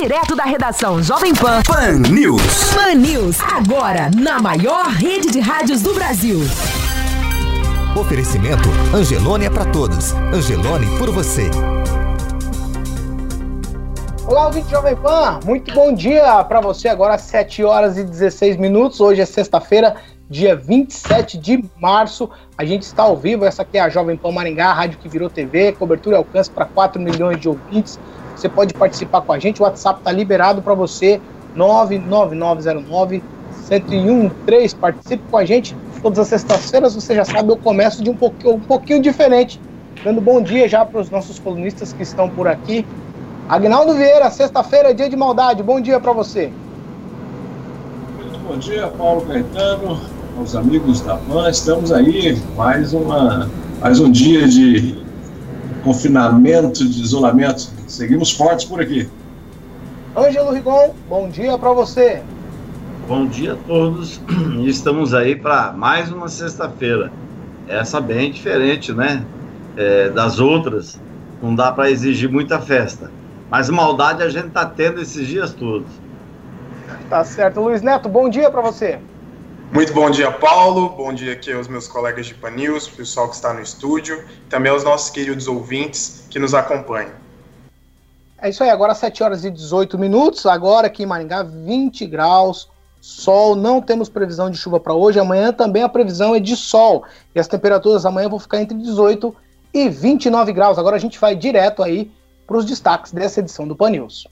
Direto da redação Jovem Pan. Pan News. Pan News, agora na maior rede de rádios do Brasil. Oferecimento Angelone é para todos. Angelone por você. Olá, ouvinte Jovem Pan, muito bom dia para você agora às 7 horas e 16 minutos. Hoje é sexta-feira, dia 27 de março. A gente está ao vivo, essa aqui é a Jovem Pan Maringá, a rádio que virou TV, cobertura e alcance para 4 milhões de ouvintes. Você pode participar com a gente, o WhatsApp está liberado para você, 99909 1013. Participe com a gente. Todas as sextas-feiras, você já sabe, eu começo de um pouquinho, um pouquinho diferente, dando bom dia já para os nossos colunistas que estão por aqui. Agnaldo Vieira, sexta-feira é dia de maldade. Bom dia para você. Muito bom dia, Paulo Caetano, aos amigos da PAN. Estamos aí, mais, uma, mais um dia de confinamento, de isolamento. Seguimos fortes por aqui. Ângelo Rigon, bom dia para você. Bom dia a todos. Estamos aí para mais uma sexta-feira. Essa bem diferente, né? É, das outras. Não dá para exigir muita festa. Mas maldade a gente está tendo esses dias todos. Tá certo. Luiz Neto, bom dia para você. Muito bom dia, Paulo. Bom dia aqui aos meus colegas de Panils, pessoal que está no estúdio, também aos nossos queridos ouvintes que nos acompanham. É isso aí, agora 7 horas e 18 minutos. Agora aqui em Maringá, 20 graus, sol. Não temos previsão de chuva para hoje. Amanhã também a previsão é de sol. E as temperaturas amanhã vão ficar entre 18 e 29 graus. Agora a gente vai direto aí para os destaques dessa edição do Pan News.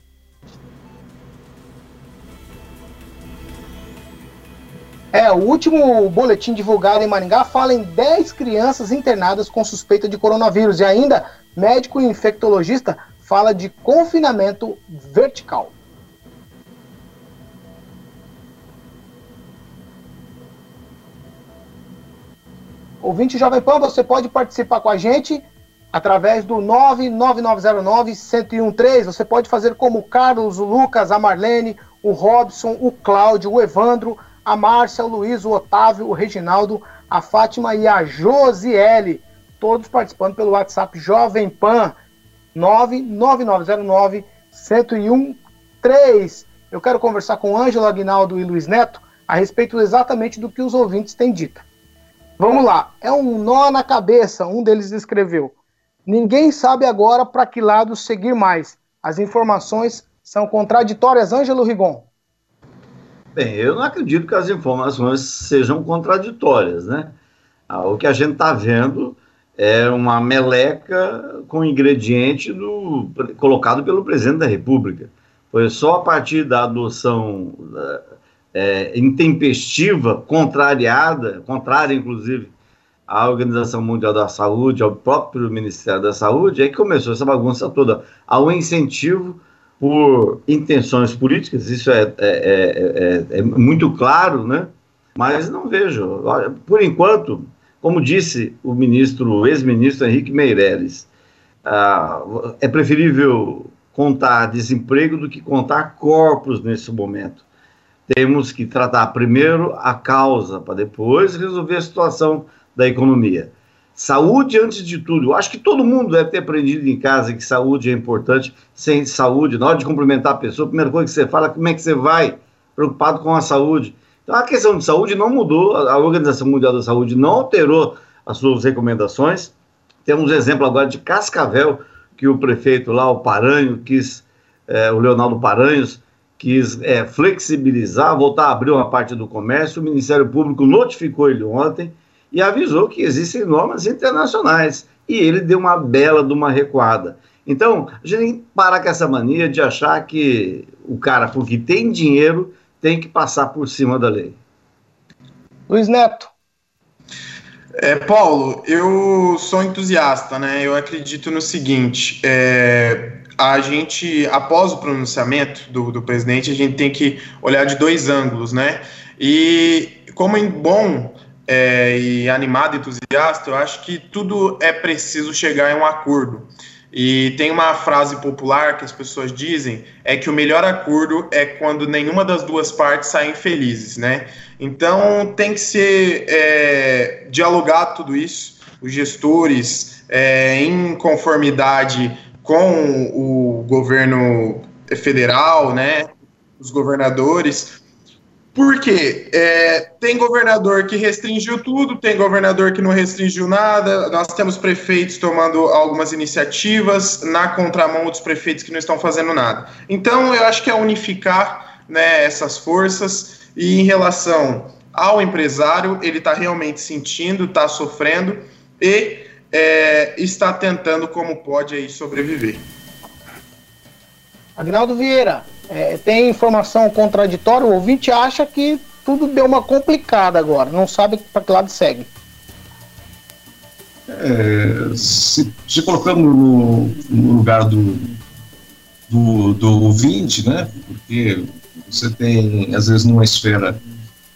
É, o último boletim divulgado em Maringá fala em 10 crianças internadas com suspeita de coronavírus e ainda médico infectologista fala de confinamento vertical. Ouvinte Jovem Pan, você pode participar com a gente através do 99909-1013. Você pode fazer como o Carlos, o Lucas, a Marlene, o Robson, o Cláudio, o Evandro, a Márcia, o Luiz, o Otávio, o Reginaldo, a Fátima e a Josiele. Todos participando pelo WhatsApp Jovem Pan 99909-1013. Eu quero conversar com Ângelo Aguinaldo e Luiz Neto a respeito exatamente do que os ouvintes têm dito. Vamos lá, é um nó na cabeça, um deles escreveu. Ninguém sabe agora para que lado seguir mais. As informações são contraditórias, Ângelo Rigon. Bem, eu não acredito que as informações sejam contraditórias, né? Ah, o que a gente está vendo é uma meleca com ingrediente do, colocado pelo presidente da República. Foi só a partir da adoção é, intempestiva, contrariada, contrária, inclusive, à Organização Mundial da Saúde, ao próprio Ministério da Saúde, aí começou essa bagunça toda. Um incentivo por intenções políticas, isso é, é, é, é muito claro, né? Mas não vejo. Por enquanto, como disse o ministro, ex-ministro Henrique Meirelles, ah, é preferível contar desemprego do que contar corpos nesse momento. Temos que tratar primeiro a causa, para depois resolver a situação da economia. Saúde antes de tudo. Eu acho que todo mundo deve ter aprendido em casa que saúde é importante. Sem saúde, na hora de cumprimentar a pessoa, a primeira coisa que você fala, como é que você vai? Preocupado com a saúde. Então a questão de saúde não mudou, a Organização Mundial da Saúde não alterou as suas recomendações. Temos exemplo agora de Cascavel, que o prefeito lá, o Paranho, quis, é, o Leonardo Paranhos, quis é, flexibilizar, voltar a abrir uma parte do comércio. O Ministério Público notificou ele ontem e avisou que existem normas internacionais. E ele deu uma bela de uma recuada. Então, a gente tem que parar com essa mania de achar que o cara, porque tem dinheiro, tem que passar por cima da lei. Luiz Neto. É, Paulo, eu sou entusiasta, né? Eu acredito no seguinte: é, a gente, após o pronunciamento do, do presidente, a gente tem que olhar de dois ângulos, né? E como em bom é, e animado, entusiasta, eu acho que tudo é preciso chegar em um acordo. E tem uma frase popular que as pessoas dizem é que o melhor acordo é quando nenhuma das duas partes saem felizes, né? Então tem que ser é, dialogado tudo isso, os gestores é, em conformidade com o governo federal, né? Os governadores porque é, tem governador que restringiu tudo, tem governador que não restringiu nada, nós temos prefeitos tomando algumas iniciativas na contramão dos prefeitos que não estão fazendo nada. Então, eu acho que é unificar né, essas forças e em relação ao empresário, ele está realmente sentindo, está sofrendo e é, está tentando como pode aí sobreviver. Agnaldo Vieira, é, tem informação contraditória, o ouvinte acha que tudo deu uma complicada agora, não sabe para que lado segue. É, se, se, colocando no, no lugar do, do, do, ouvinte, né? Porque você tem, às vezes, numa esfera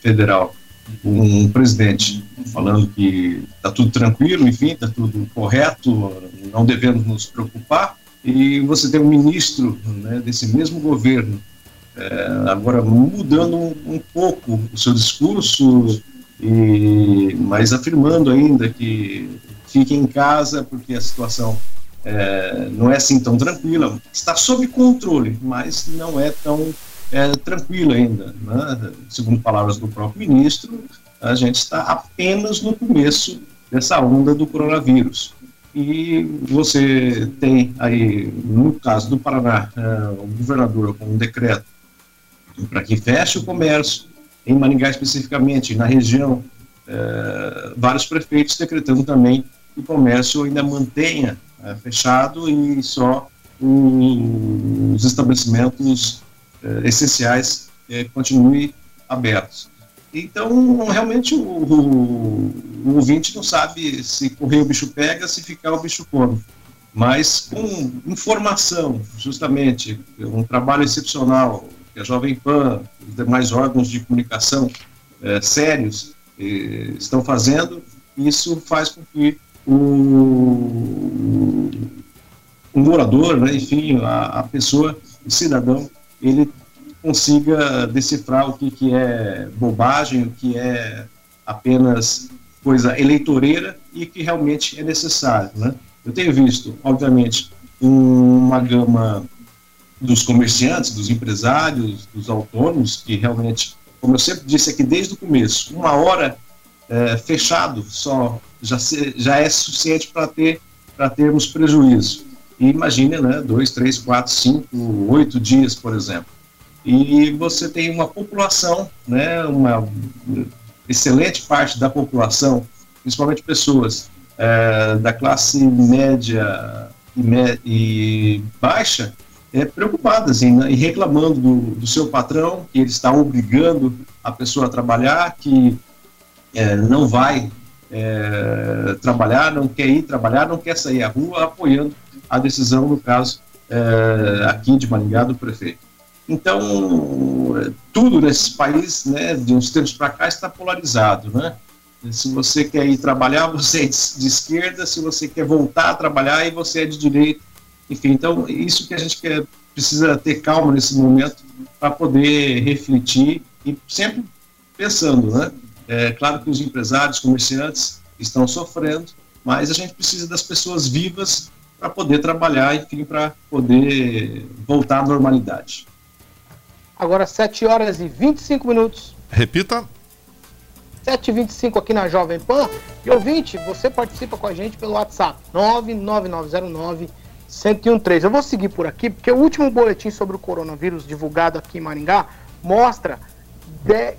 federal, um presidente falando que está tudo tranquilo, enfim, está tudo correto, não devemos nos preocupar, e você tem um ministro né, desse mesmo governo, é, agora mudando um, um, pouco o seu discurso, e, mas afirmando ainda que fique em casa porque a situação é, não é assim tão tranquila, está sob controle, mas não é tão é, tranquila ainda. Né? Segundo palavras do próprio ministro, a gente está apenas no começo dessa onda do coronavírus. E você tem aí, no caso do Paraná, é, o governador com um decreto para que feche o comércio, em Maringá especificamente, na região, é, vários prefeitos decretando também que o comércio ainda mantenha é, fechado e só os estabelecimentos essenciais continuem abertos. Então, realmente, o, o, o, ouvinte não sabe se correr o bicho pega, se ficar o bicho come. Mas com informação, justamente, um trabalho excepcional que a Jovem Pan, os demais órgãos de comunicação é, sérios é, estão fazendo, isso faz com que o, o morador, né, enfim, a, a pessoa, o cidadão, ele consiga decifrar o que, que é bobagem, o que é apenas coisa eleitoreira e que realmente é necessário. Né? Eu tenho visto, obviamente, uma gama dos comerciantes, dos empresários, dos autônomos, que realmente, como eu sempre disse aqui desde o começo, uma hora é, fechado só já, se, já é suficiente para ter termos prejuízo. E imagine, né, dois, três, quatro, cinco, oito dias, por exemplo e você tem uma população, né, uma excelente parte da população, principalmente pessoas é, da classe média e, me, e baixa, é, preocupadas em, e reclamando do, do, seu patrão, que ele está obrigando a pessoa a trabalhar, que é, não vai é, trabalhar, não quer ir trabalhar, não quer sair à rua, apoiando a decisão, no caso, é, aqui de Maringá, do prefeito. Então, tudo nesse país, né, de uns tempos para cá, está polarizado, né? Se você quer ir trabalhar, você é de esquerda, se você quer voltar a trabalhar, você é de direita. Enfim, então, isso que a gente quer, precisa ter calma nesse momento para poder refletir e sempre pensando, né? É claro que os empresários, comerciantes estão sofrendo, mas a gente precisa das pessoas vivas para poder trabalhar, enfim, para poder voltar à normalidade. Agora 7 horas e 25 minutos. Repita. 7h25 aqui na Jovem Pan. E ouvinte, você participa com a gente pelo WhatsApp 99909 1013. Eu vou seguir por aqui, porque o último boletim sobre o coronavírus divulgado aqui em Maringá mostra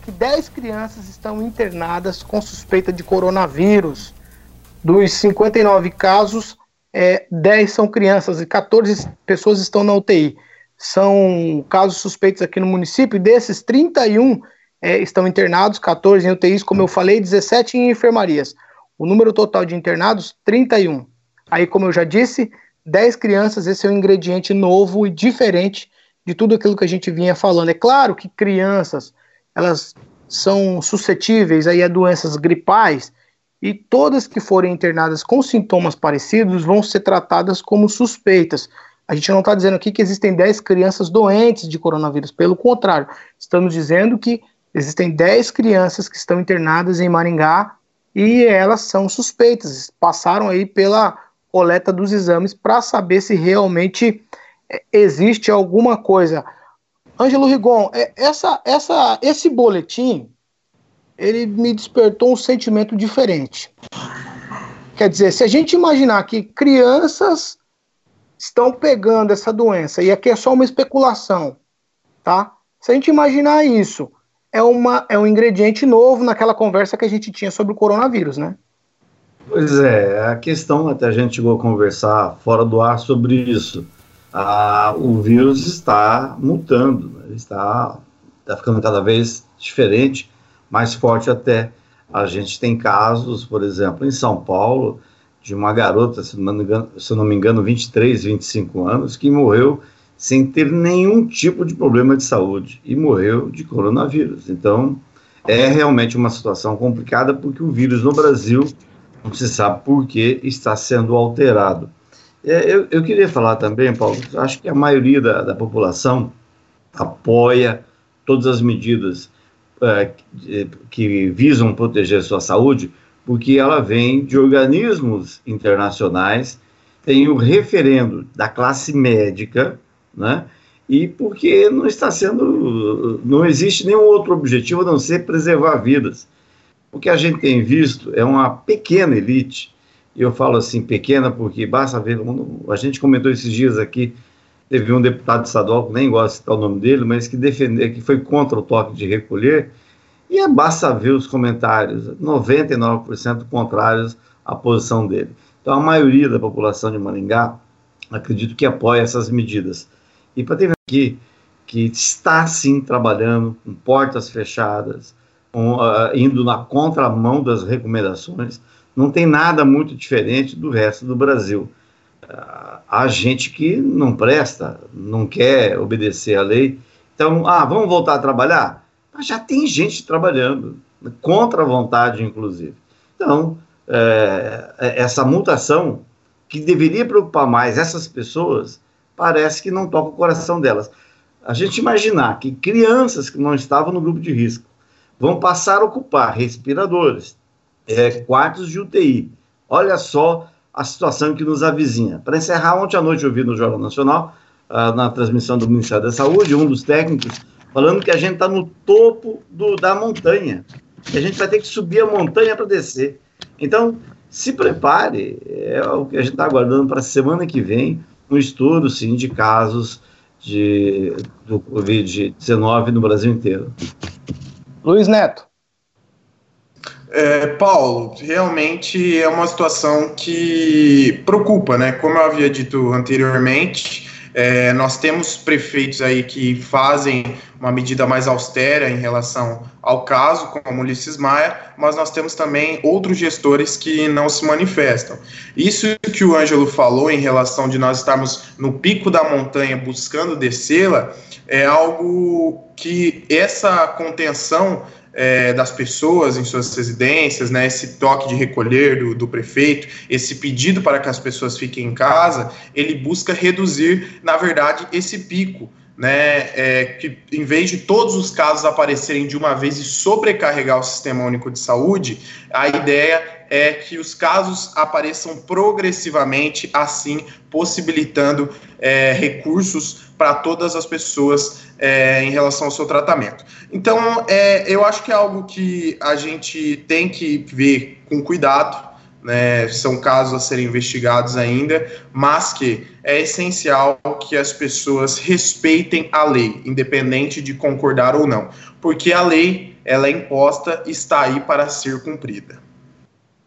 que 10 crianças estão internadas com suspeita de coronavírus. Dos 59 casos, é, 10 são crianças e 14 pessoas estão na UTI são casos suspeitos aqui no município, desses 31 é, estão internados, 14 em UTIs, como eu falei, 17 em enfermarias. O número total de internados, 31. Aí, como eu já disse, 10 crianças, esse é um ingrediente novo e diferente de tudo aquilo que a gente vinha falando. É claro que crianças, elas são suscetíveis aí a doenças gripais e todas que forem internadas com sintomas parecidos vão ser tratadas como suspeitas. A gente não está dizendo aqui que existem 10 crianças doentes de coronavírus, pelo contrário, estamos dizendo que existem 10 crianças que estão internadas em Maringá e elas são suspeitas, passaram aí pela coleta dos exames para saber se realmente é, existe alguma coisa. Ângelo Rigon, é, essa, essa, esse boletim ele me despertou um sentimento diferente. Quer dizer, se a gente imaginar que crianças estão pegando essa doença, e aqui é só uma especulação, tá? Se a gente imaginar isso, é, uma, é um ingrediente novo naquela conversa que a gente tinha sobre o coronavírus, né? Pois é, a questão, até a gente chegou a conversar fora do ar sobre isso. Ah, o vírus está mutando, está, está ficando cada vez diferente, mais forte até. A gente tem casos, por exemplo, em São Paulo, de uma garota, se não me engano, se não me engano 23, 25 anos, que morreu sem ter nenhum tipo de problema de saúde e morreu de coronavírus. Então, é realmente uma situação complicada porque o vírus no Brasil, não se sabe por que, está sendo alterado. É, eu, eu, queria falar também, Paulo, acho que a maioria da, da população apoia todas as medidas é, que visam proteger sua saúde, porque ela vem de organismos internacionais, tem o referendo da classe médica, né? E porque não está sendo, não existe nenhum outro objetivo a não ser preservar vidas. O que a gente tem visto é uma pequena elite, e eu falo assim pequena porque basta ver, a gente comentou esses dias aqui, teve um deputado estadual, que nem gosto de citar o nome dele, mas que defendeu, que foi contra o toque de recolher, e é basta ver os comentários, 99% contrários à posição dele. Então a maioria da população de Maringá acredito que apoia essas medidas. E para ter aqui que está sim trabalhando com portas fechadas, com, uh, indo na contramão das recomendações, não tem nada muito diferente do resto do Brasil. Uh, há gente que não presta, não quer obedecer à lei. Então, ah, vamos voltar a trabalhar? Mas já tem gente trabalhando, contra a vontade, inclusive. Então, é, essa mutação que deveria preocupar mais essas pessoas parece que não toca o coração delas. A gente imaginar que crianças que não estavam no grupo de risco vão passar a ocupar respiradores, é, quartos de UTI. Olha só a situação que nos avizinha. Para encerrar, ontem à noite eu vi no Jornal Nacional, ah, na transmissão do Ministério da Saúde, um dos técnicos falando que a gente está no topo do, da montanha. Que a gente vai ter que subir a montanha para descer. Então, se prepare, é o que a gente está aguardando para a semana que vem um estudo, sim, de casos de, do Covid-19 no Brasil inteiro. Luiz Neto. É, Paulo, realmente é uma situação que preocupa, né? Como eu havia dito anteriormente, é, nós temos prefeitos aí que fazem uma medida mais austera em relação ao caso, como Ulisses Maia, mas nós temos também outros gestores que não se manifestam. Isso que o Ângelo falou em relação de nós estarmos no pico da montanha buscando descê-la, é algo que essa contenção é, das pessoas em suas residências, né, esse toque de recolher do, do, prefeito, esse pedido para que as pessoas fiquem em casa, ele busca reduzir, na verdade, esse pico. Né, é, que em vez de todos os casos aparecerem de uma vez e sobrecarregar o sistema único de saúde, a ideia é que os casos apareçam progressivamente, assim possibilitando é, recursos para todas as pessoas é, em relação ao seu tratamento. Então, é, eu acho que é algo que a gente tem que ver com cuidado, né, são casos a serem investigados ainda, mas que é essencial que as pessoas respeitem a lei, independente de concordar ou não, porque a lei ela é imposta está aí para ser cumprida.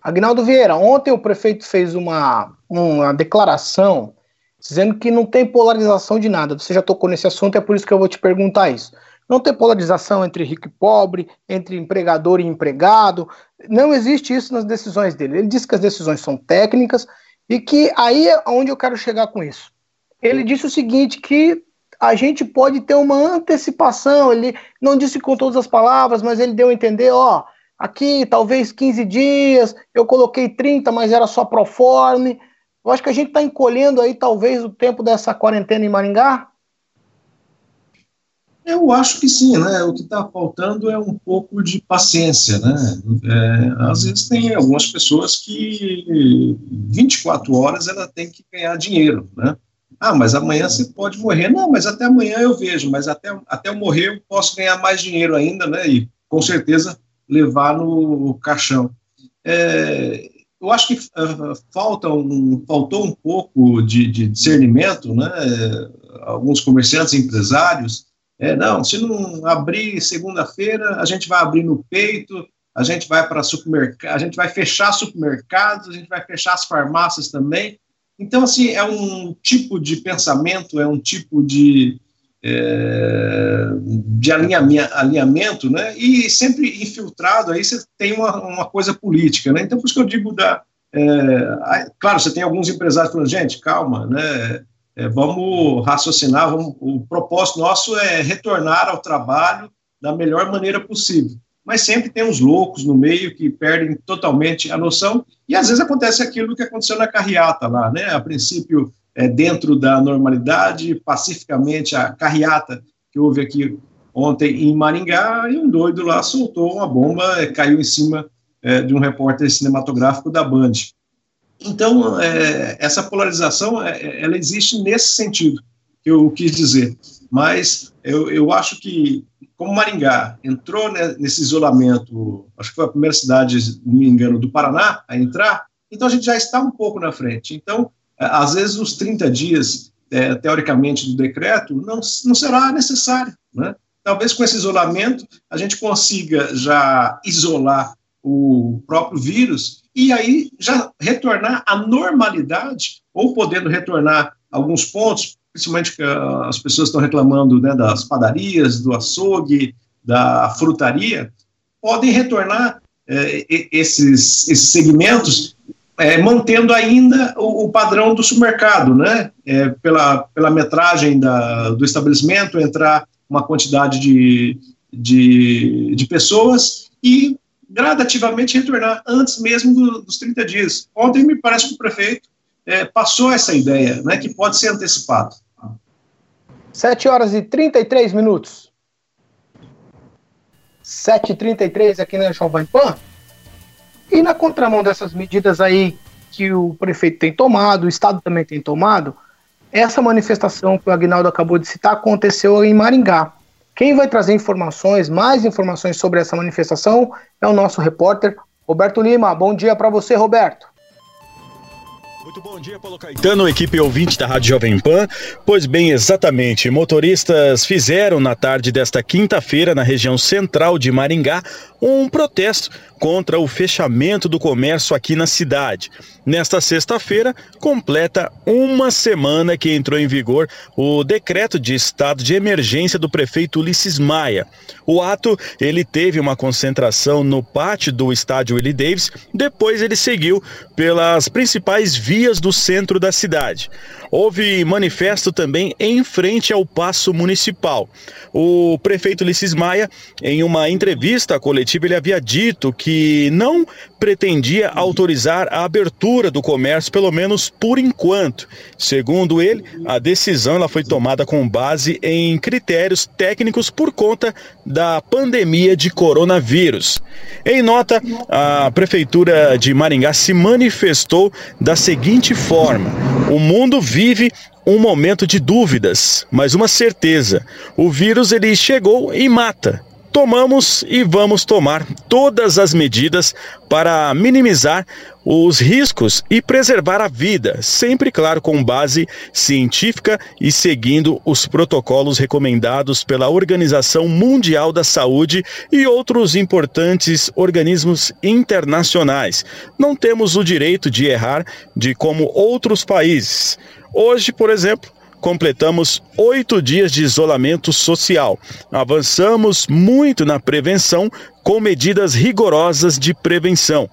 Agnaldo Vieira, ontem o prefeito fez uma, uma declaração dizendo que não tem polarização de nada. Você já tocou nesse assunto, é por isso que eu vou te perguntar isso. Não tem polarização entre rico e pobre, entre empregador e empregado. Não existe isso nas decisões dele. Ele disse que as decisões são técnicas e que aí é onde eu quero chegar com isso. Ele disse o seguinte: que a gente pode ter uma antecipação. Ele não disse com todas as palavras, mas ele deu a entender, ó, aqui talvez 15 dias, eu coloquei 30, mas era só pro forme. Eu acho que a gente está encolhendo aí talvez o tempo dessa quarentena em Maringá. Eu acho que sim, né? O que está faltando é um pouco de paciência, né? É, às vezes tem algumas pessoas que 24 horas ela tem que ganhar dinheiro, né? Ah, mas amanhã você pode morrer. Não, mas até amanhã eu vejo, mas até, até eu morrer eu posso ganhar mais dinheiro ainda, né? E com certeza levar no caixão. É, eu acho que uh, falta um, faltou um pouco de, de discernimento, né? Alguns comerciantes, empresários, é, não, se não abrir segunda-feira, a gente vai abrir no peito, a gente vai para supermercado, a gente vai fechar supermercados, a gente vai fechar as farmácias também. Então, assim, é um tipo de pensamento, é um tipo de, é, de alinhamento, alinhamento, né? E sempre infiltrado aí você tem uma, uma coisa política, né? Então, por isso que eu digo da. É, claro, você tem alguns empresários falando, gente, calma, né? É, vamos raciocinar, vamos, o propósito nosso é retornar ao trabalho da melhor maneira possível. Mas sempre tem uns loucos no meio que perdem totalmente a noção, e às vezes acontece aquilo que aconteceu na carreata lá, né? A princípio, é, dentro da normalidade, pacificamente, a carreata que houve aqui ontem em Maringá, e um doido lá soltou uma bomba, é, caiu em cima é, de um repórter cinematográfico da Band. Então, é, essa polarização, é, ela existe nesse sentido, que eu quis dizer. Mas eu, eu acho que, como Maringá entrou né, nesse isolamento, acho que foi a primeira cidade, se não me engano, do Paraná a entrar, então a gente já está um pouco na frente. Então, é, às vezes, os 30 dias, é, teoricamente, do decreto, não, não será necessário. Né? Talvez com esse isolamento a gente consiga já isolar o próprio vírus e aí já retornar à normalidade, ou podendo retornar alguns pontos, principalmente que ah, as pessoas estão reclamando né, das padarias, do açougue, da frutaria, podem retornar é, esses, esses segmentos é, mantendo ainda o, o, padrão do supermercado, né? É, pela, pela metragem da, do estabelecimento, entrar uma quantidade de, de, de pessoas e gradativamente retornar antes mesmo do, dos 30 dias. Ontem me parece que o prefeito é, passou essa ideia, né, que pode ser antecipado. 7 horas e 33 minutos. 7h33 aqui na Jovem Pan. E na contramão dessas medidas aí que o prefeito tem tomado, o Estado também tem tomado, essa manifestação que o Agnaldo acabou de citar aconteceu em Maringá. Quem vai trazer informações, mais informações sobre essa manifestação é o nosso repórter Roberto Lima. Bom dia para você, Roberto. Muito bom dia, Paulo Caetano, equipe ouvinte da Rádio Jovem Pan. Pois bem, exatamente. Motoristas fizeram na tarde desta quinta-feira, na região central de Maringá, um protesto contra o fechamento do comércio aqui na cidade. Nesta sexta-feira, completa uma semana que entrou em vigor o decreto de estado de emergência do prefeito Ulisses Maia. O ato, ele teve uma concentração no pátio do estádio Willie Davis, depois ele seguiu pelas principais vias do centro da cidade. Houve manifesto também em frente ao Paço Municipal. O prefeito Ulisses Maia, em uma entrevista coletiva, ele havia dito que não pretendia autorizar a abertura do comércio, pelo menos por enquanto. Segundo ele, a decisão ela foi tomada com base em critérios técnicos por conta da pandemia de coronavírus. Em nota, a prefeitura de Maringá se manifestou da seguinte forma: o mundo vive um momento de dúvidas, mas uma certeza: o vírus ele chegou e mata. Tomamos e vamos tomar todas as medidas para minimizar os riscos e preservar a vida, sempre, claro, com base científica e seguindo os protocolos recomendados pela Organização Mundial da Saúde e outros importantes organismos internacionais. Não temos o direito de errar de como outros países. Hoje, por exemplo, completamos oito dias de isolamento social. Avançamos muito na prevenção com medidas rigorosas de prevenção.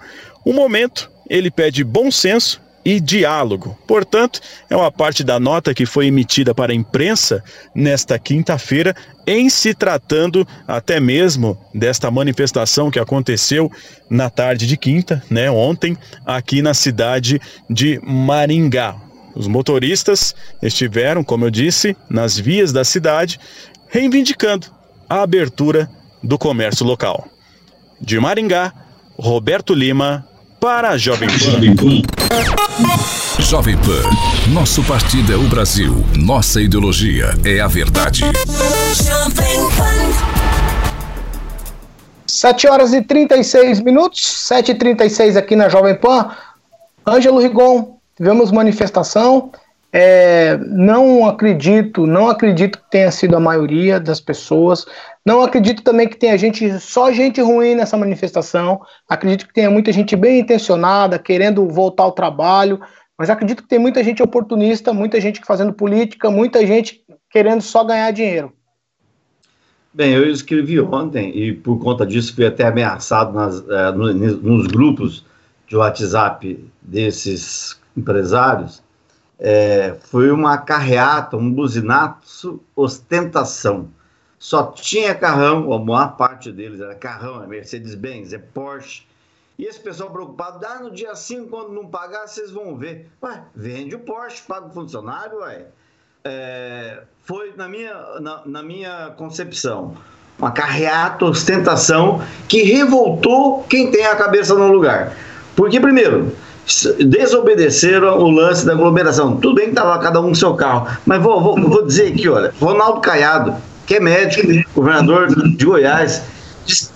O momento ele pede bom senso e diálogo. Portanto, é uma parte da nota que foi emitida para a imprensa nesta quinta-feira, em se tratando até mesmo desta manifestação que aconteceu na tarde de quinta, né, ontem, aqui na cidade de Maringá. Os motoristas estiveram, como eu disse, nas vias da cidade, reivindicando a abertura do comércio local. De Maringá, Roberto Lima, para a Jovem Pan. Jovem Pan. Nosso partido é o Brasil. Nossa ideologia é a verdade. 7 horas e 36 minutos, 7h36 aqui na Jovem Pan. Ângelo Rigon, tivemos manifestação. É, não acredito, não acredito que tenha sido a maioria das pessoas. Não acredito também que tenha gente, só gente ruim nessa manifestação. Acredito que tenha muita gente bem intencionada, querendo voltar ao trabalho. Mas acredito que tem muita gente oportunista, muita gente fazendo política, muita gente querendo só ganhar dinheiro. Bem, eu escrevi ontem e por conta disso fui até ameaçado nas, uh, nos grupos de WhatsApp desses empresários é, foi uma carreata, um buzinaço, ostentação. Só tinha carrão, a maior parte deles era carrão, é Mercedes-Benz, é Porsche. E esse pessoal preocupado, ah, no dia 5, quando não pagar, vocês vão ver. Ué, vende o Porsche, paga o funcionário, ué. É, foi na minha, na, na minha concepção uma carreata, ostentação que revoltou quem tem a cabeça no lugar. Porque, primeiro, desobedeceram o lance da aglomeração. Tudo bem que estava cada um no seu carro, mas vou, vou, vou dizer aqui, olha, Ronaldo Caiado, que é médico, governador de Goiás, diz,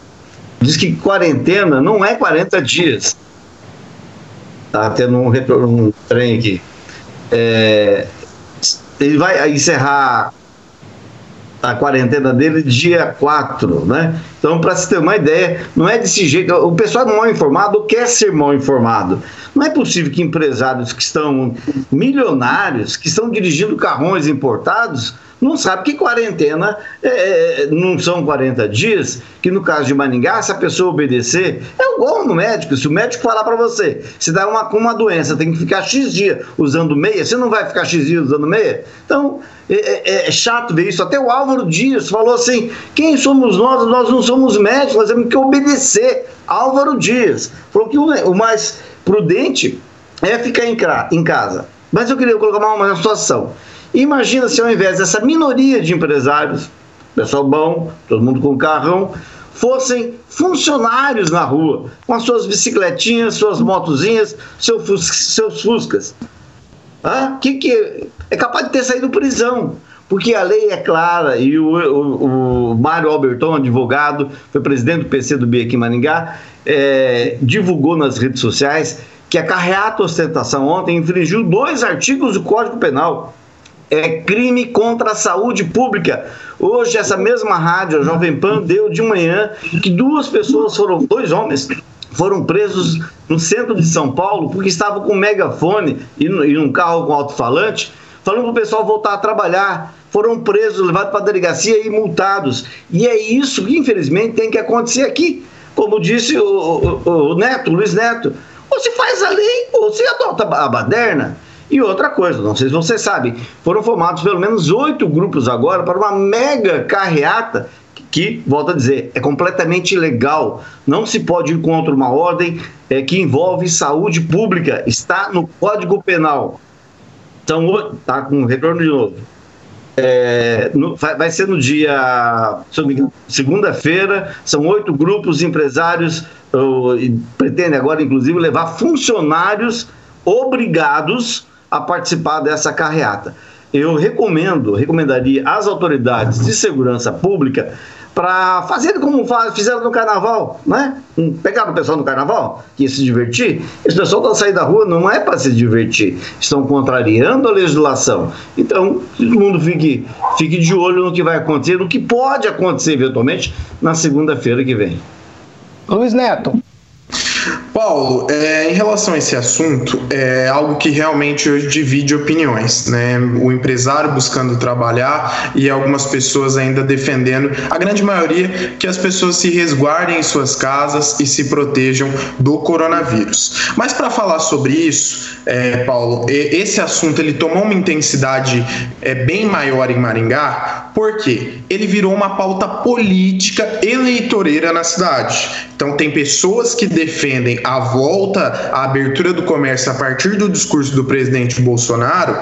diz que quarentena não é 40 dias. Tá tendo um, um trem aqui. É, ele vai encerrar a quarentena dele dia 4, né? Então, para se ter uma ideia, não é desse jeito. O pessoal mal informado quer ser mal informado. Não é possível que empresários que estão milionários, que estão dirigindo carrões importados, não sabe que quarentena é, é não são 40 dias, que no caso de Maningá, se a pessoa obedecer, é igual no médico. Se o médico falar para você, se dá uma, uma doença, tem que ficar X dia usando meia, você não vai ficar X dia usando meia? Então, é, é, é, chato ver isso. Até o Álvaro Dias falou assim: quem somos nós? Nós não somos médicos, nós temos que obedecer. Álvaro Dias falou que o, o mais prudente é ficar em, em casa. Mas eu queria colocar uma, uma situação. Imagina se ao invés dessa minoria de empresários, pessoal bom, todo mundo com carrão, fossem funcionários na rua, com as suas bicicletinhas, suas motozinhas, seu seus fuscas. Ah, que, que é capaz de ter saído prisão, porque a lei é clara e o, o, o Mário Alberton, advogado, foi presidente do PC do B aqui em Maringá, é, divulgou nas redes sociais que a carreata ostentação ontem infringiu dois artigos do Código Penal é crime contra a saúde pública. Hoje, essa mesma rádio, a Jovem Pan, deu de manhã que duas pessoas foram, dois homens, foram presos no centro de São Paulo porque estavam com megafone e, e um carro com alto-falante, falando para o pessoal voltar a trabalhar. Foram presos, levados para a delegacia e multados. E é isso que, infelizmente, tem que acontecer aqui. Como disse o, o, o Neto, o Luiz Neto, ou se faz a lei, ou se adota a baderna. E outra coisa, não sei se vocês sabem, foram formados pelo menos oito grupos agora para uma mega carreata que, volto a dizer, é completamente ilegal. Não se pode ir contra uma ordem é, que envolve saúde pública. Está no Código Penal. Então, tá com retorno de novo. É, no, vai ser no dia, segunda-feira, são oito grupos empresários, uh, pretendem agora, inclusive, levar funcionários obrigados a participar dessa carreata. Eu recomendo, recomendaria às autoridades de segurança pública para fazer como fizeram no carnaval, né? Pegaram o pessoal no carnaval, que ia se divertir. Esse pessoal está saindo da rua não é para se divertir, estão contrariando a legislação. Então, todo mundo fique, fique de olho no que vai acontecer, no que pode acontecer eventualmente na segunda-feira que vem. Luiz Neto. Paulo, é, em relação a esse assunto, é algo que realmente hoje divide opiniões, né? O empresário buscando trabalhar e algumas pessoas ainda defendendo, a grande maioria, que as pessoas se resguardem em suas casas e se protejam do coronavírus. Mas para falar sobre isso, é, Paulo, esse assunto ele tomou uma intensidade é, bem maior em Maringá, porque ele virou uma pauta política eleitoreira na cidade. Então tem pessoas que defendem a volta, a abertura do comércio a partir do discurso do presidente Bolsonaro,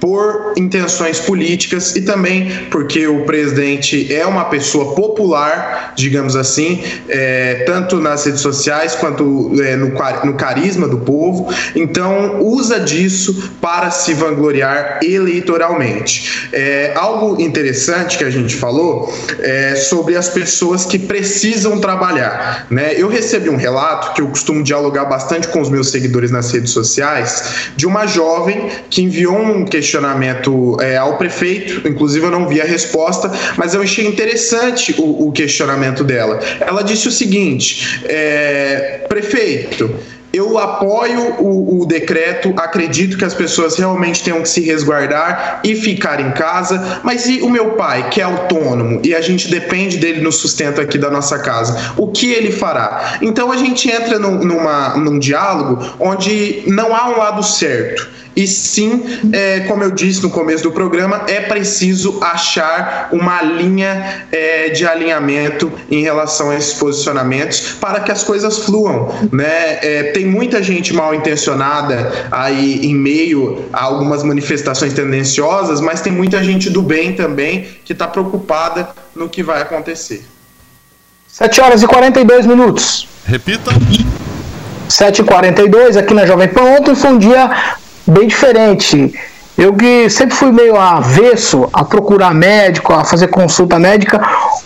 por intenções políticas e também porque o presidente é uma pessoa popular, digamos assim, é, tanto nas redes sociais quanto é, no, no carisma do povo. Então, usa disso para se vangloriar eleitoralmente. É, algo interessante que a gente falou é sobre as pessoas que precisam trabalhar. Né? Eu recebi um relato que eu costumo dialogar bastante com os meus seguidores nas redes sociais de uma jovem que enviou um questionamento questionamento é, ao prefeito, inclusive eu não vi a resposta, mas eu achei interessante o, o questionamento dela. Ela disse o seguinte: é, prefeito eu apoio o, o, decreto, acredito que as pessoas realmente tenham que se resguardar e ficar em casa, mas e o meu pai, que é autônomo e a gente depende dele no sustento aqui da nossa casa, o que ele fará? Então a gente entra num, numa, num diálogo onde não há um lado certo e sim, é, como eu disse no começo do programa, é preciso achar uma linha é, de alinhamento em relação a esses posicionamentos para que as coisas fluam. Né? É, tem muita gente mal intencionada aí em meio a algumas manifestações tendenciosas, mas tem muita gente do bem também que está preocupada no que vai acontecer. 7 horas e 42 minutos. Repita. 7h42 aqui na Jovem Pan. Ontem foi um dia bem diferente. Eu que sempre fui meio avesso a procurar médico, a fazer consulta médica.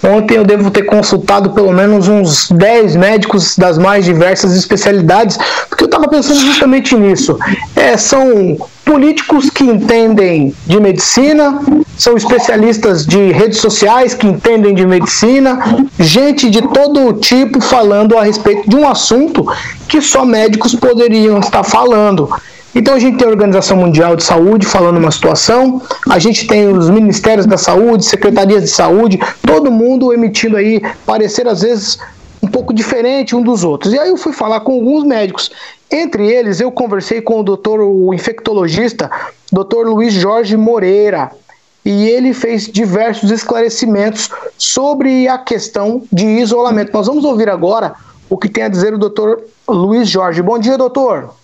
Ontem eu devo ter consultado pelo menos uns 10 médicos das mais diversas especialidades, porque eu estava pensando justamente nisso. É, são políticos que entendem de medicina, são especialistas de redes sociais que entendem de medicina, gente de todo tipo falando a respeito de um assunto que só médicos poderiam estar falando. Então a gente tem a Organização Mundial de Saúde falando uma situação, a gente tem os Ministérios da Saúde, Secretarias de Saúde, todo mundo emitindo aí parecer às vezes um pouco diferente um dos outros. E aí eu fui falar com alguns médicos. Entre eles, eu conversei com o doutor, o infectologista, doutor Luiz Jorge Moreira, e ele fez diversos esclarecimentos sobre a questão de isolamento. Nós vamos ouvir agora o que tem a dizer o doutor Luiz Jorge. Bom dia, doutor.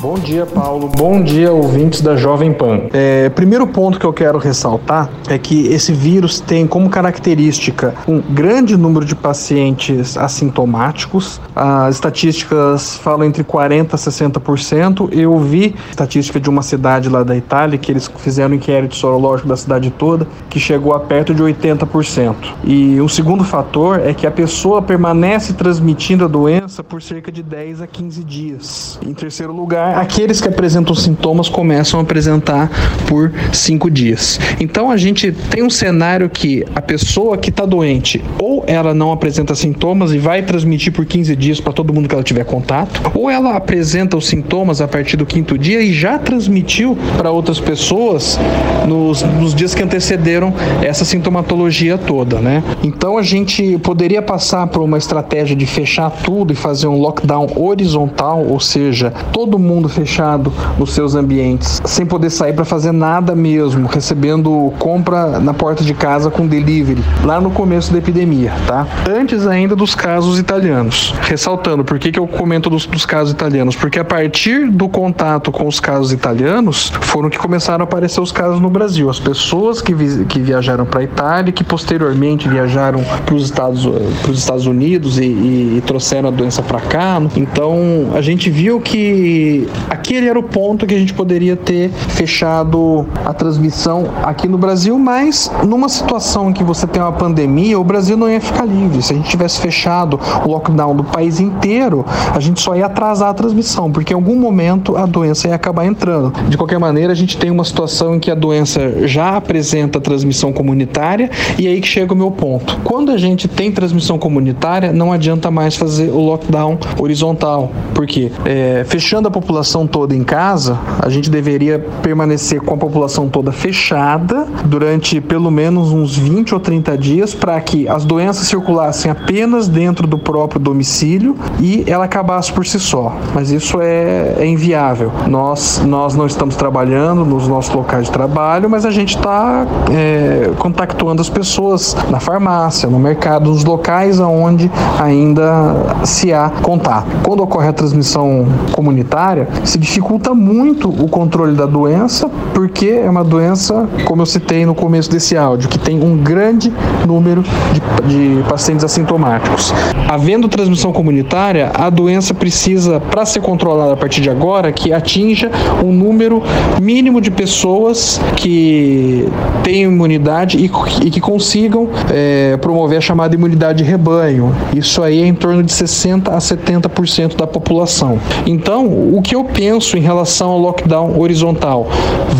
Bom dia, Paulo. Bom dia, ouvintes da Jovem Pan. É, primeiro ponto que eu quero ressaltar é que esse vírus tem como característica um grande número de pacientes assintomáticos. As estatísticas falam entre 40% a 60%. Eu vi estatística de uma cidade lá da Itália que eles fizeram um inquérito sorológico da cidade toda que chegou a perto de 80%. E um segundo fator é que a pessoa permanece transmitindo a doença por cerca de 10 a 15 dias. Em terceiro lugar, aqueles que apresentam sintomas começam a apresentar por cinco dias. Então a gente tem um cenário que a pessoa que está doente ou ela não apresenta sintomas e vai transmitir por 15 dias para todo mundo que ela tiver contato, ou ela apresenta os sintomas a partir do quinto dia e já transmitiu para outras pessoas nos, nos dias que antecederam essa sintomatologia toda, né? Então a gente poderia passar por uma estratégia de fechar tudo e fazer um lockdown horizontal, ou seja, todo mundo mundo fechado nos seus ambientes, sem poder sair para fazer nada mesmo, recebendo compra na porta de casa com delivery, lá no começo da epidemia, tá? Antes ainda dos casos italianos. Ressaltando, por que, que eu comento dos, dos casos italianos? Porque a partir do contato com os casos italianos, foram que começaram a aparecer os casos no Brasil. As pessoas que, vi, que viajaram para a Itália, que posteriormente viajaram para os Estados, Estados Unidos e, e, e trouxeram a doença para cá. Então, a gente viu que que aquele era o ponto que a gente poderia ter fechado a transmissão aqui no Brasil, mas numa situação em que você tem uma pandemia, o Brasil não ia ficar livre. Se a gente tivesse fechado o lockdown do país inteiro, a gente só ia atrasar a transmissão, porque em algum momento a doença ia acabar entrando. De qualquer maneira, a gente tem uma situação em que a doença já apresenta transmissão comunitária e aí que chega o meu ponto. Quando a gente tem transmissão comunitária, não adianta mais fazer o lockdown horizontal, porque é, fechando a população toda em casa, a gente deveria permanecer com a população toda fechada durante pelo menos uns 20 ou 30 dias para que as doenças circulassem apenas dentro do próprio domicílio e ela acabasse por si só. Mas isso é, é inviável. Nós, nós não estamos trabalhando nos nossos locais de trabalho, mas a gente está é, contactuando as pessoas na farmácia, no mercado, nos locais onde ainda se há contato. Quando ocorre a transmissão comunitária, se dificulta muito o controle da doença, porque é uma doença, como eu citei no começo desse áudio, que tem um grande número de, de pacientes assintomáticos. Havendo transmissão comunitária, a doença precisa, para ser controlada a partir de agora, que atinja um número mínimo de pessoas que têm imunidade e, e que consigam é, promover a chamada imunidade de rebanho. Isso aí é em torno de 60 a 70% da população. Então, o que eu penso em relação ao lockdown horizontal?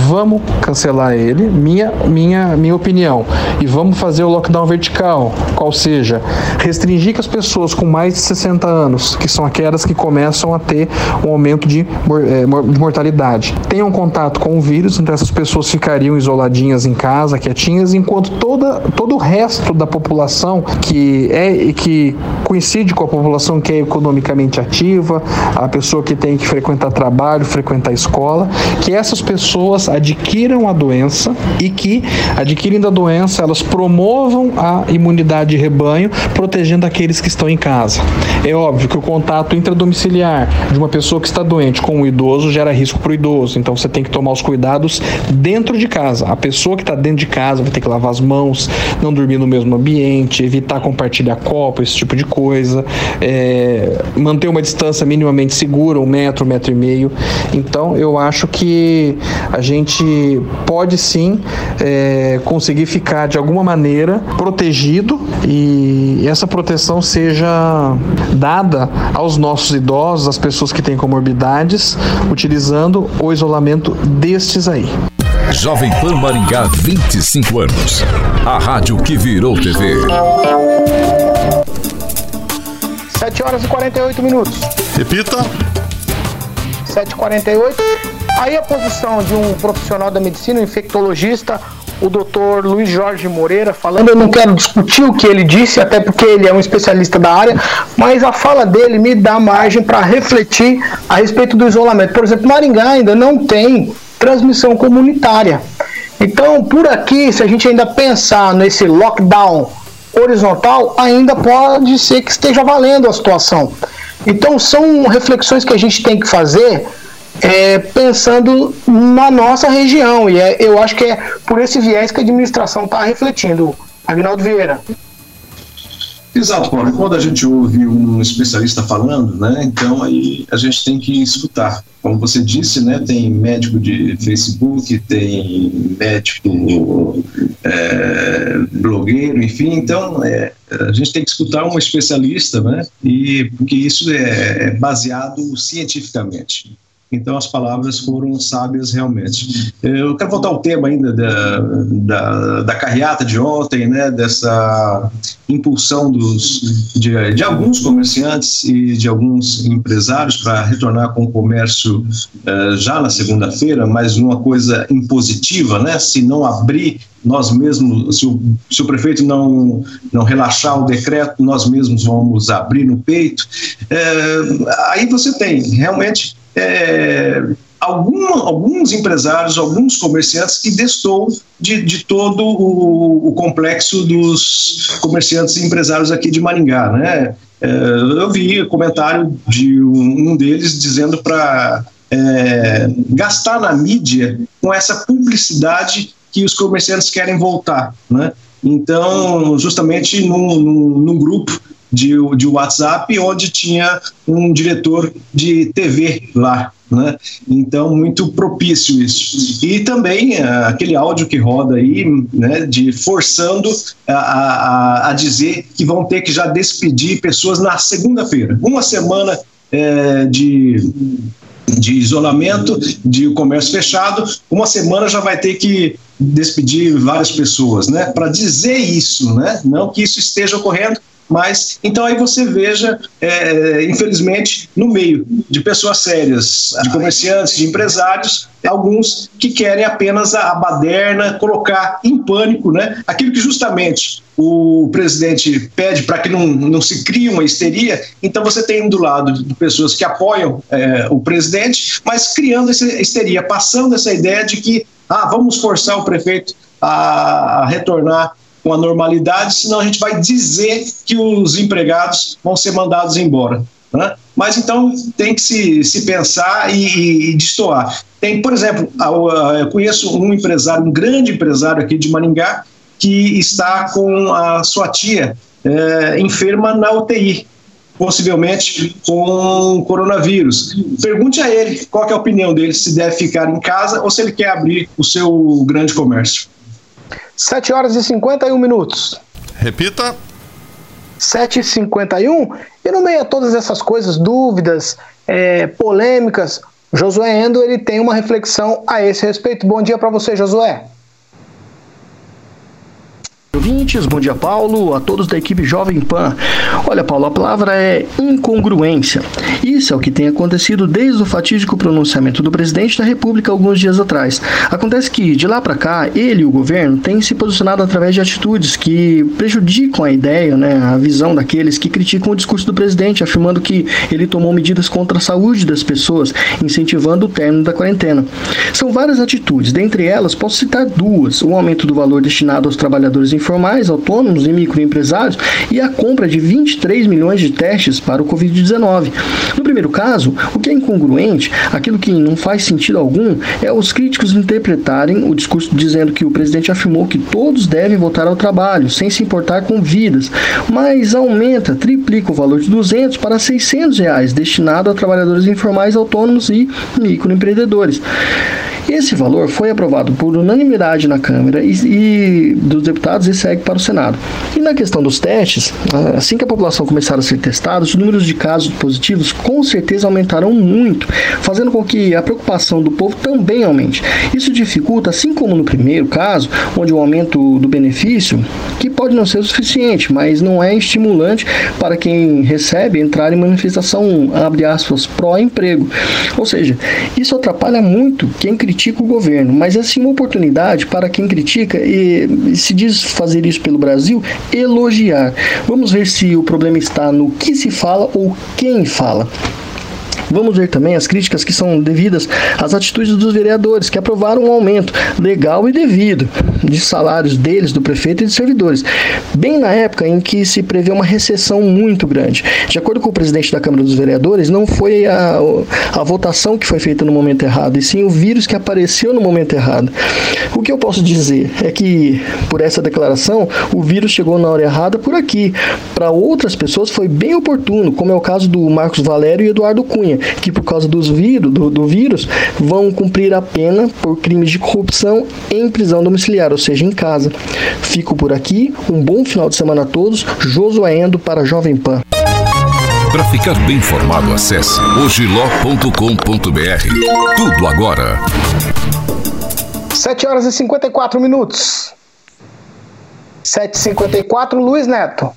Vamos cancelar ele, minha, minha, minha opinião, e vamos fazer o lockdown vertical, qual seja, restringir que as pessoas com mais de 60 anos, que são aquelas que começam a ter um aumento de, é, de mortalidade, tenham contato com o vírus, então essas pessoas ficariam isoladinhas em casa, quietinhas, enquanto toda, todo o resto da população que é que coincide com a população que é economicamente ativa, a pessoa que tem que frequentar trabalho, frequentar escola, que essas pessoas adquiram a doença e que, adquirindo a doença, elas promovam a imunidade de rebanho, protegendo aqueles que estão em casa. É óbvio que o contato intradomiciliar de uma pessoa que está doente com um idoso gera risco para o idoso, então você tem que tomar os cuidados dentro de casa. A pessoa que está dentro de casa vai ter que lavar as mãos, não dormir no mesmo ambiente, evitar compartilhar copo, esse tipo de coisa, é, manter uma distância minimamente segura, um metro, um metro e meio. Então, eu acho que a gente pode sim é, conseguir ficar de alguma maneira protegido e essa proteção seja dada aos nossos idosos, às pessoas que têm comorbidades, utilizando o isolamento destes aí. Jovem Pan Maringá, 25 anos. A rádio que virou TV. 7 horas e 48 minutos. Repita. 7h48. Aí a posição de um profissional da medicina, um infectologista, o doutor Luiz Jorge Moreira, falando. Eu não quero discutir o que ele disse, até porque ele é um especialista da área, mas a fala dele me dá margem para refletir a respeito do isolamento. Por exemplo, Maringá ainda não tem transmissão comunitária. Então, por aqui, se a gente ainda pensar nesse lockdown horizontal, ainda pode ser que esteja valendo a situação. Então, são reflexões que a gente tem que fazer é, pensando na nossa região. E é, eu acho que é por esse viés que a administração está refletindo. Agnaldo Vieira. Exato, Paulo. Quando a gente ouve um especialista falando, né, então aí a gente tem que escutar. Como você disse, né, tem médico de Facebook, tem médico blogueiro, enfim. Então é, a gente tem que escutar um especialista, né, e porque isso é, é baseado cientificamente. Então as palavras foram sábias realmente. Eu quero voltar ao tema ainda da, da, da carreata de ontem, né, dessa impulsão dos, de, de alguns comerciantes e de alguns empresários para retornar com o comércio uh, já na segunda-feira, mas uma coisa impositiva, né, se não abrir nós mesmos, se o, se o, prefeito não, não relaxar o decreto, nós mesmos vamos abrir no peito. É, aí você tem realmente é, algum, alguns empresários, alguns comerciantes que destou de, de todo o, o, complexo dos comerciantes e empresários aqui de Maringá, né? É, eu vi comentário de um, um deles dizendo para é, gastar na mídia com essa publicidade que os comerciantes querem voltar, né? Então, justamente num, num, num grupo de, de WhatsApp, onde tinha um diretor de TV lá. né? Então, muito propício isso. E também uh, aquele áudio que roda aí, né, de forçando a, a, a dizer que vão ter que já despedir pessoas na segunda-feira. Uma semana é, de de isolamento, de comércio fechado, uma semana já vai ter que despedir várias pessoas, né? Para dizer isso, né? Não que isso esteja ocorrendo, mas então aí você veja, é, infelizmente, no meio de pessoas sérias, de comerciantes, de empresários, alguns que querem apenas a, baderna, colocar em pânico né, aquilo que justamente o presidente pede para que não, não se crie uma histeria. Então você tem do lado de pessoas que apoiam é, o presidente, mas criando essa histeria, passando essa ideia de que ah, vamos forçar o prefeito a, a retornar com a normalidade, senão a gente vai dizer que os empregados vão ser mandados embora. Né? Mas então tem que se, se pensar e, e destoar. Tem, por exemplo, eu conheço um empresário, um grande empresário aqui de Maringá, que está com a sua tia é, enferma na UTI, possivelmente com coronavírus. Pergunte a ele qual é a opinião dele, se deve ficar em casa ou se ele quer abrir o seu grande comércio. 7 horas e 51 minutos. Repita. 7h51. E no meio de todas essas coisas, dúvidas, é, polêmicas, Josué Endo ele tem uma reflexão a esse respeito. Bom dia para você, Josué ouvintes, bom dia Paulo, a todos da equipe Jovem Pan. Olha Paulo, a palavra é incongruência. Isso é o que tem acontecido desde o fatídico pronunciamento do presidente da República alguns dias atrás. Acontece que de lá para cá, ele e o governo têm se posicionado através de atitudes que prejudicam a ideia, né, a visão daqueles que criticam o discurso do presidente, afirmando que ele tomou medidas contra a saúde das pessoas, incentivando o término da quarentena. São várias atitudes, dentre elas posso citar duas: o aumento do valor destinado aos trabalhadores informais informais, autônomos e microempresários e a compra de 23 milhões de testes para o Covid-19. No primeiro caso, o que é incongruente, aquilo que não faz sentido algum, é os críticos interpretarem o discurso dizendo que o presidente afirmou que todos devem voltar ao trabalho, sem se importar com vidas, mas aumenta, triplica o valor de 200 para 600 reais destinado a trabalhadores informais, autônomos e microempreendedores. Esse valor foi aprovado por unanimidade na Câmara e, e, dos deputados e segue para o Senado. E na questão dos testes, assim que a população começar a ser testada, os números de casos positivos com certeza aumentarão muito, fazendo com que a preocupação do povo também aumente. Isso dificulta, assim como no primeiro caso, onde o aumento do benefício, que pode não ser o suficiente, mas não é estimulante para quem recebe entrar em manifestação, abre aspas, pró-emprego. Ou seja, isso atrapalha muito quem critica critica o governo, mas é sim uma oportunidade para quem critica e se diz fazer isso pelo Brasil, elogiar. Vamos ver se o problema está no que se fala ou quem fala. Vamos ver também as críticas que são devidas às atitudes dos vereadores, que aprovaram um aumento legal e devido de salários deles, do prefeito e de servidores, bem na época em que se prevê uma recessão muito grande. De acordo com o presidente da Câmara dos Vereadores, não foi a, a votação que foi feita no momento errado, e sim o vírus que apareceu no momento errado. O que eu posso dizer é que, por essa declaração, o vírus chegou na hora errada por aqui. Para outras pessoas foi bem oportuno, como é o caso do Marcos Valério e Eduardo Cunha, que por causa dos vírus, do, do vírus vão cumprir a pena por crimes de corrupção em prisão domiciliar, ou seja, em casa. Fico por aqui, um bom final de semana a todos. Josué Endo para Jovem Pan. Para ficar bem informado, acesse ogiló.com.br. Tudo agora. 7 horas e 54 minutos. 7h54, Luiz Neto.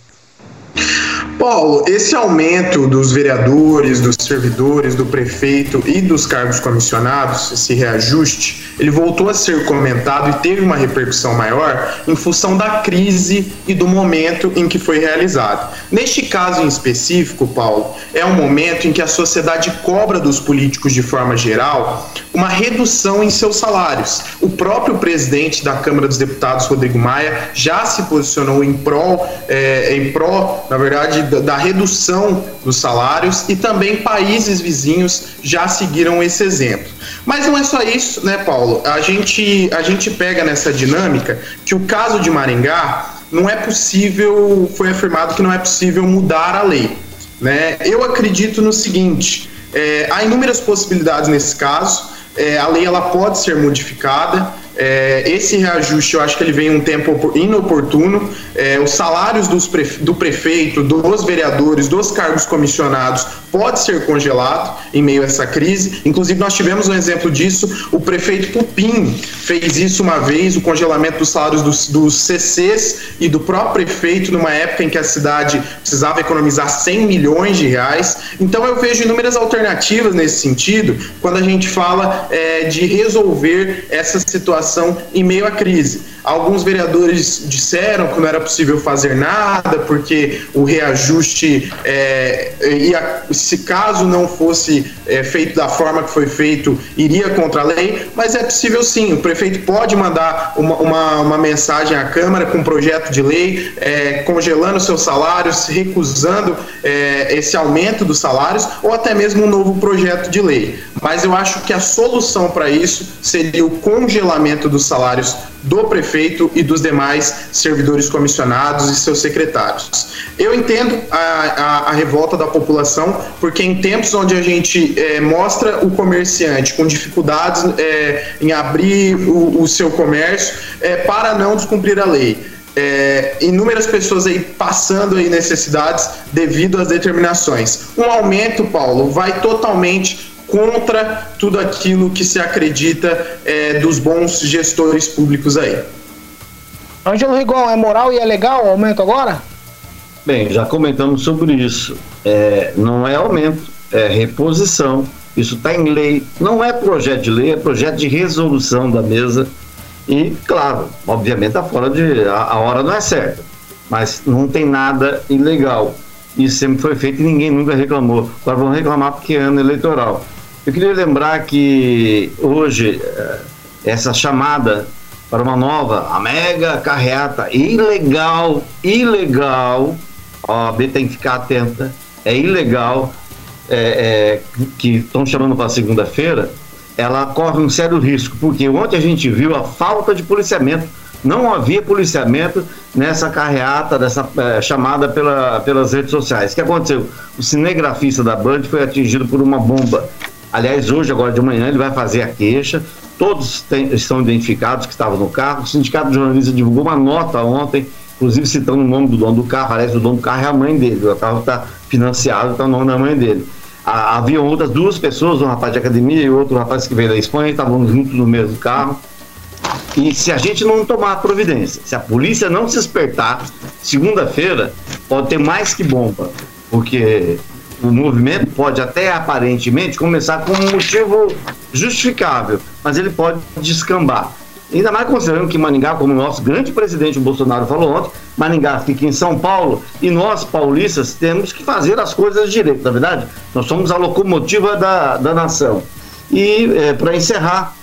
Paulo, esse aumento dos vereadores, dos servidores, do prefeito e dos cargos comissionados, esse reajuste, ele voltou a ser comentado e teve uma repercussão maior em função da crise e do momento em que foi realizado. Neste caso em específico, Paulo, é um momento em que a sociedade cobra dos políticos de forma geral uma redução em seus salários. O próprio presidente da Câmara dos Deputados, Rodrigo Maia, já se posicionou em pró, é, em pró, na verdade, da, da redução dos salários e também países vizinhos já seguiram esse exemplo. Mas não é só isso, né, Paulo? A gente, a gente pega nessa dinâmica que o caso de Maringá não é possível, foi afirmado que não é possível mudar a lei. Né? Eu acredito no seguinte: É, há inúmeras possibilidades nesse caso. É, a lei ela pode ser modificada. É, esse reajuste eu acho que ele vem um tempo inoportuno. É, os salários prefe do prefeito, dos vereadores, dos cargos comissionados pode ser congelado em meio a essa crise. Inclusive, nós tivemos um exemplo disso. O prefeito Pupim fez isso uma vez, o congelamento dos salários dos, dos CCs e do próprio prefeito, numa época em que a cidade precisava economizar 100 milhões de reais. Então, eu vejo inúmeras alternativas nesse sentido quando a gente fala é, de resolver essa situação em meio à crise. Alguns vereadores disseram que não era possível fazer nada porque o reajuste, é, ia, se caso não fosse é, feito da forma que foi feito, iria contra a lei, mas é possível sim. O prefeito pode mandar uma, uma, uma mensagem à Câmara com um projeto de lei, é, congelando seus salários, recusando é, esse aumento dos salários, ou até mesmo um novo projeto de lei. Mas eu acho que a solução para isso seria o congelamento dos salários do prefeito e dos demais servidores comissionados e seus secretários. Eu entendo a, a, a revolta da população, porque em tempos onde a gente é, mostra o comerciante com dificuldades é, em abrir o, o seu comércio é, para não descumprir a lei. É, inúmeras pessoas aí passando aí necessidades devido às determinações. Um aumento, Paulo, vai totalmente contra tudo aquilo que se acredita é, dos bons gestores públicos aí. Ângelo Rigon, é moral e é legal o aumento agora? Bem, já comentamos sobre isso. É, não é aumento, é reposição. Isso está em lei. Não é projeto de lei, é projeto de resolução da mesa. E, claro, obviamente está fora de. A, a hora não é certa. Mas não tem nada ilegal. Isso sempre foi feito e ninguém nunca reclamou. Agora vão reclamar porque é ano eleitoral. Eu queria lembrar que hoje eh, essa chamada para uma nova, a mega carreata ilegal, ilegal, a OAB tem que ficar atenta, é ilegal, é, é, que estão chamando para segunda-feira, ela corre um sério risco, porque ontem a gente viu a falta de policiamento, não havia policiamento nessa carreata, dessa é, chamada pela, pelas redes sociais. O que aconteceu? O cinegrafista da Band foi atingido por uma bomba Aliás, hoje, agora de manhã, ele vai fazer a queixa. Todos tem, estão identificados que estavam no carro. O Sindicato de Jornalistas divulgou uma nota ontem, inclusive citando o nome do dono do carro. Aliás, o dono do carro é a mãe dele. O carro está financiado, está o nome da mãe dele. Ah, havia outras duas pessoas, um rapaz de academia e outro rapaz que veio da Espanha, estavam juntos no mesmo carro. E se a gente não tomar providência, se a polícia não se espertar, segunda-feira pode ter mais que bomba. Porque o movimento pode até aparentemente começar com um motivo justificável, mas ele pode descambar. Ainda mais considerando que Maningá, como o nosso grande presidente Bolsonaro falou ontem, Maningá fica em São Paulo e nós, paulistas, temos que fazer as coisas direito, na verdade? Nós somos a locomotiva da, da nação. E, é, para encerrar,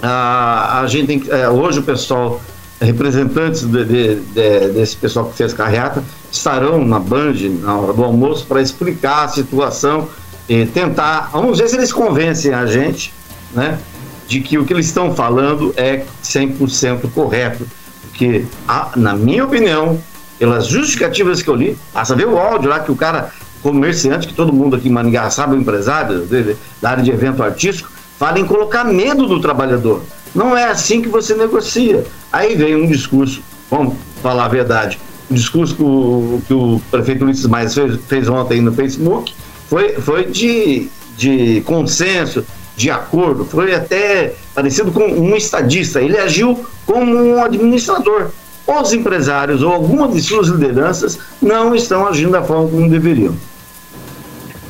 a, a gente tem, é, hoje o pessoal, representantes de, de, de, desse pessoal que fez carreata, estarão na Band na hora do almoço para explicar a situação e tentar, vamos ver se eles convencem a gente, né, de que o que eles estão falando é 100% correto, porque a, na minha opinião, pelas justificativas que eu li, a saber o áudio lá que o cara comerciante, que todo mundo aqui em Maringá sabe, o empresário dele, da área de evento artístico, fala em colocar medo do trabalhador. Não é assim que você negocia. Aí vem um discurso, vamos falar a verdade, o discurso que o, que o prefeito Ulisses Mais fez, fez, ontem no Facebook foi, foi de, de consenso, de acordo, foi até parecido com um estadista. Ele agiu como um administrador. Os empresários ou algumas de suas lideranças não estão agindo da forma como deveriam.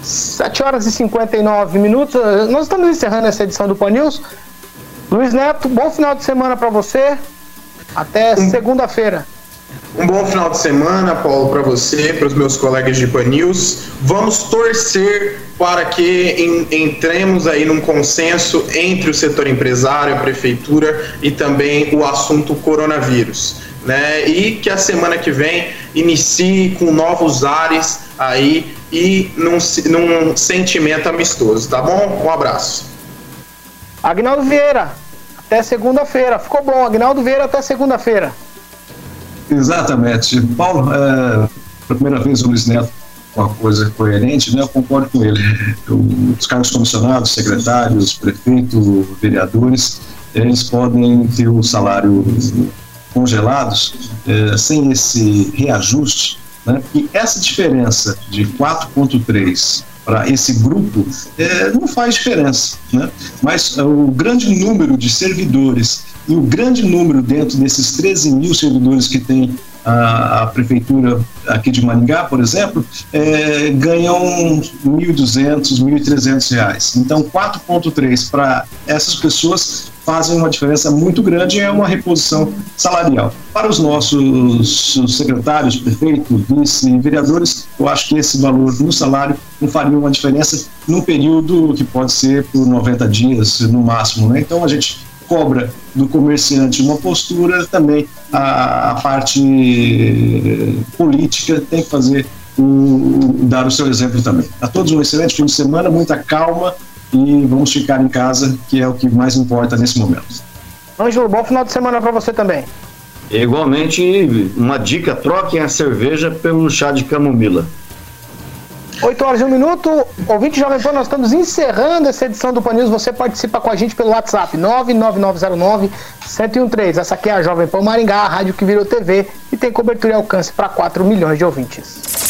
7 horas e 59 minutos. Nós estamos encerrando essa edição do Pan News. Luiz Neto, bom final de semana para você. Até segunda-feira. Um bom final de semana, Paulo, para você, para os meus colegas de Pan News. Vamos torcer para que entremos aí num consenso entre o setor empresário, a prefeitura e também o assunto coronavírus. Né? E que a semana que vem inicie com novos ares aí e num, num sentimento amistoso, tá bom? Um abraço. Agnaldo Vieira, até segunda-feira. Ficou bom, Agnaldo Vieira, até segunda-feira. Exatamente. Paulo, é, pela primeira vez o Luiz Neto uma coisa coerente, né, eu concordo com ele. Os cargos comissionados, secretários, prefeitos, vereadores, eles podem ter o salário congelados eh, sem esse reajuste, né, e essa diferença de 4,3 para esse grupo é, não faz diferença. Né? Mas é, o grande número de servidores e o grande número dentro desses 13 mil servidores que tem a, a prefeitura aqui de Maringá, por exemplo, é, ganham R$ 1.200, 1.300 reais. Então, 4,3 para essas pessoas fazem uma diferença muito grande é uma reposição salarial. Para os nossos secretários, prefeitos, vice, vereadores, eu acho que esse valor no salário não faria uma diferença num período que pode ser por 90 dias no máximo. Né? Então, a gente cobra do comerciante uma postura, também a, a parte política tem que fazer um, dar o seu exemplo também. A todos um excelente fim de semana, muita calma e vamos ficar em casa, que é o que mais importa nesse momento. Ângelo, bom final de semana para você também. Igualmente, uma dica: troquem a cerveja pelo chá de camomila. 8 horas e 1 minuto. Ouvinte Jovem Pan, nós estamos encerrando essa edição do Pan News. Você participa com a gente pelo WhatsApp 99909-1013. Essa aqui é a Jovem Pan Maringá, a rádio que virou TV e tem cobertura e alcance para 4 milhões de ouvintes.